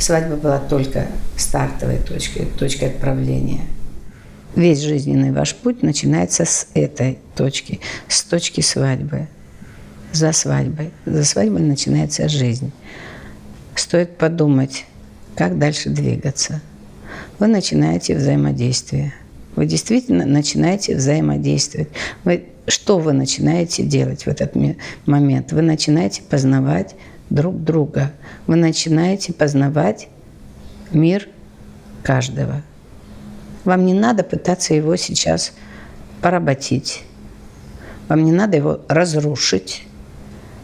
Свадьба была только стартовой точкой, точкой отправления. Весь жизненный ваш путь начинается с этой точки, с точки свадьбы. За свадьбой. За свадьбой начинается жизнь. Стоит подумать, как дальше двигаться. Вы начинаете взаимодействие. Вы действительно начинаете взаимодействовать. Вы, что вы начинаете делать в этот момент? Вы начинаете познавать друг друга. Вы начинаете познавать мир каждого. Вам не надо пытаться его сейчас поработить. Вам не надо его разрушить,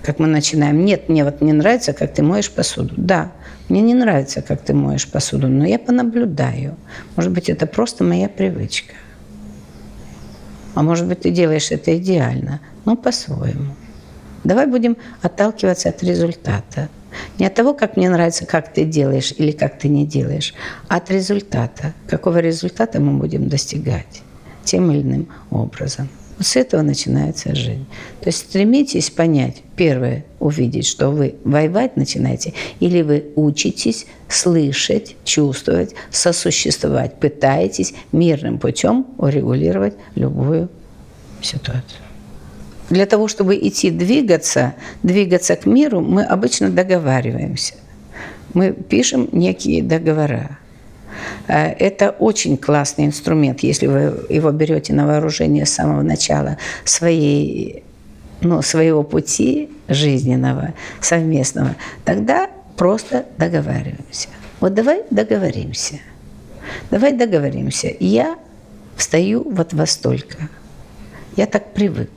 как мы начинаем. Нет, мне вот не нравится, как ты моешь посуду. Да, мне не нравится, как ты моешь посуду, но я понаблюдаю. Может быть, это просто моя привычка. А может быть, ты делаешь это идеально, но по-своему. Давай будем отталкиваться от результата. Не от того, как мне нравится, как ты делаешь или как ты не делаешь, а от результата. Какого результата мы будем достигать тем или иным образом. Вот с этого начинается жизнь. То есть стремитесь понять, первое, увидеть, что вы воевать начинаете, или вы учитесь слышать, чувствовать, сосуществовать, пытаетесь мирным путем урегулировать любую ситуацию. Для того, чтобы идти двигаться, двигаться к миру, мы обычно договариваемся. Мы пишем некие договора. Э, это очень классный инструмент, если вы его берете на вооружение с самого начала своей, ну, своего пути жизненного, совместного. Тогда просто договариваемся. Вот давай договоримся. Давай договоримся. Я встаю вот во столько. Я так привык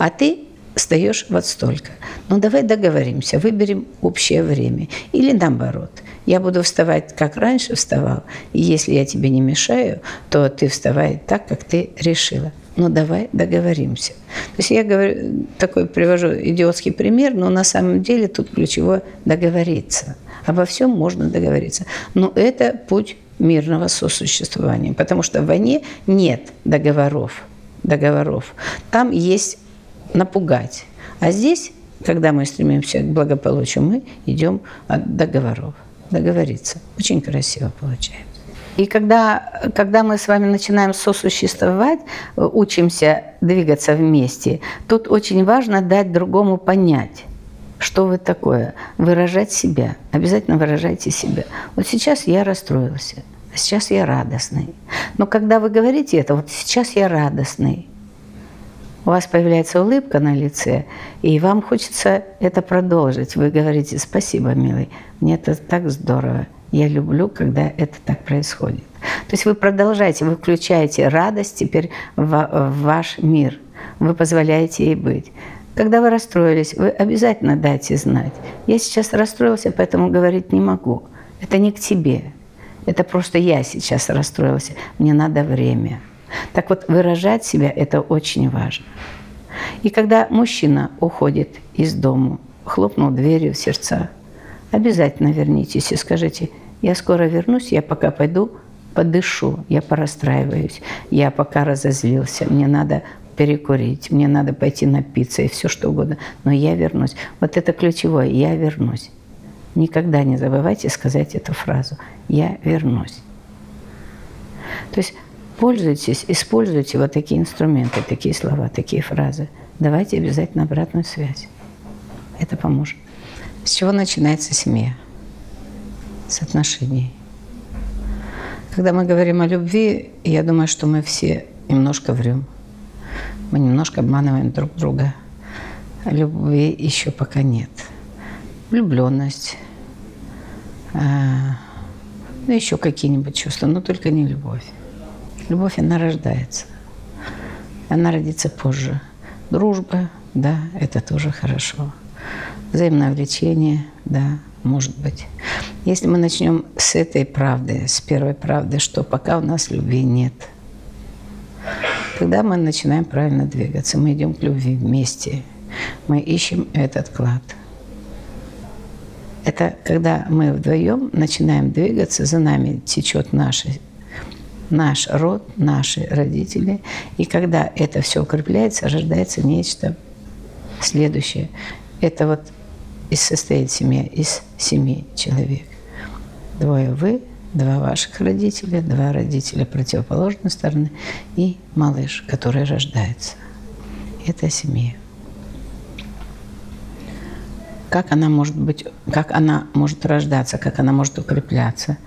а ты встаешь вот столько. Ну, давай договоримся, выберем общее время. Или наоборот, я буду вставать, как раньше вставал, и если я тебе не мешаю, то ты вставай так, как ты решила. Ну, давай договоримся. То есть я говорю, такой привожу идиотский пример, но на самом деле тут ключевое договориться. Обо всем можно договориться. Но это путь мирного сосуществования, потому что в войне нет договоров. договоров. Там есть напугать. А здесь, когда мы стремимся к благополучию, мы идем от договоров. Договориться. Очень красиво получается. И когда, когда мы с вами начинаем сосуществовать, учимся двигаться вместе, тут очень важно дать другому понять, что вы такое, выражать себя. Обязательно выражайте себя. Вот сейчас я расстроился, а сейчас я радостный. Но когда вы говорите это, вот сейчас я радостный, у вас появляется улыбка на лице, и вам хочется это продолжить. Вы говорите «Спасибо, милый, мне это так здорово, я люблю, когда это так происходит». То есть вы продолжаете, вы включаете радость теперь в, ваш мир, вы позволяете ей быть. Когда вы расстроились, вы обязательно дайте знать. Я сейчас расстроился, поэтому говорить не могу. Это не к тебе. Это просто я сейчас расстроился. Мне надо время. Так вот, выражать себя – это очень важно. И когда мужчина уходит из дома, хлопнул дверью в сердца, обязательно вернитесь и скажите, я скоро вернусь, я пока пойду подышу, я порастраиваюсь, я пока разозлился, мне надо перекурить, мне надо пойти напиться и все что угодно, но я вернусь. Вот это ключевое – я вернусь. Никогда не забывайте сказать эту фразу «я вернусь». То есть Пользуйтесь, используйте вот такие инструменты, такие слова, такие фразы. Давайте обязательно обратную связь. Это поможет. С чего начинается семья? С отношений. Когда мы говорим о любви, я думаю, что мы все немножко врем. Мы немножко обманываем друг друга. Любви еще пока нет. Влюбленность, а, ну еще какие-нибудь чувства, но только не любовь. Любовь, она рождается. Она родится позже. Дружба, да, это тоже хорошо. Взаимное влечение, да, может быть. Если мы начнем с этой правды, с первой правды, что пока у нас любви нет, тогда мы начинаем правильно двигаться. Мы идем к любви вместе. Мы ищем этот клад. Это когда мы вдвоем начинаем двигаться, за нами течет наша наш род, наши родители. И когда это все укрепляется, рождается нечто следующее. Это вот и состоит семья из семи человек. Двое вы, два ваших родителя, два родителя противоположной стороны и малыш, который рождается. Это семья. Как она может быть, как она может рождаться, как она может укрепляться?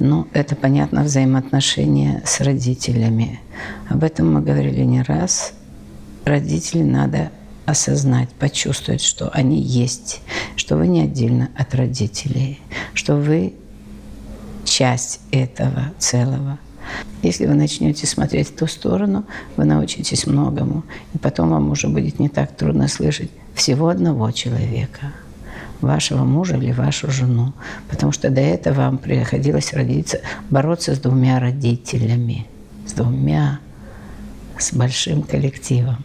Ну, это, понятно, взаимоотношения с родителями. Об этом мы говорили не раз. Родителей надо осознать, почувствовать, что они есть, что вы не отдельно от родителей, что вы часть этого целого. Если вы начнете смотреть в ту сторону, вы научитесь многому, и потом вам уже будет не так трудно слышать всего одного человека – вашего мужа или вашу жену. Потому что до этого вам приходилось родиться, бороться с двумя родителями, с двумя, с большим коллективом.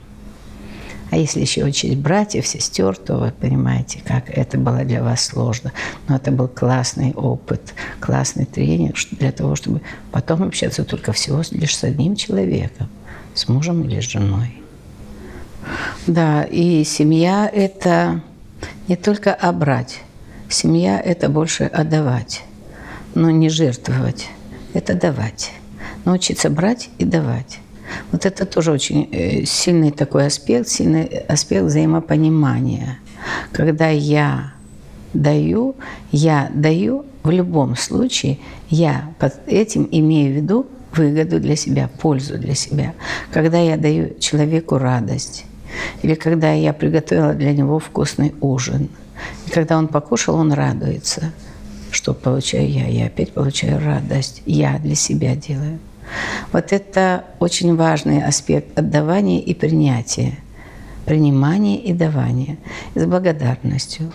А если еще учить братьев, сестер, то вы понимаете, как это было для вас сложно. Но это был классный опыт, классный тренинг для того, чтобы потом общаться только всего лишь с одним человеком, с мужем или с женой. Да, и семья – это не только обрать. Семья – это больше отдавать, но не жертвовать. Это давать. Научиться брать и давать. Вот это тоже очень э, сильный такой аспект, сильный аспект взаимопонимания. Когда я даю, я даю в любом случае, я под этим имею в виду выгоду для себя, пользу для себя. Когда я даю человеку радость, или когда я приготовила для него вкусный ужин. И когда он покушал, он радуется, что получаю я. Я опять получаю радость. Я для себя делаю. Вот это очень важный аспект отдавания и принятия. Принимания и давания с благодарностью.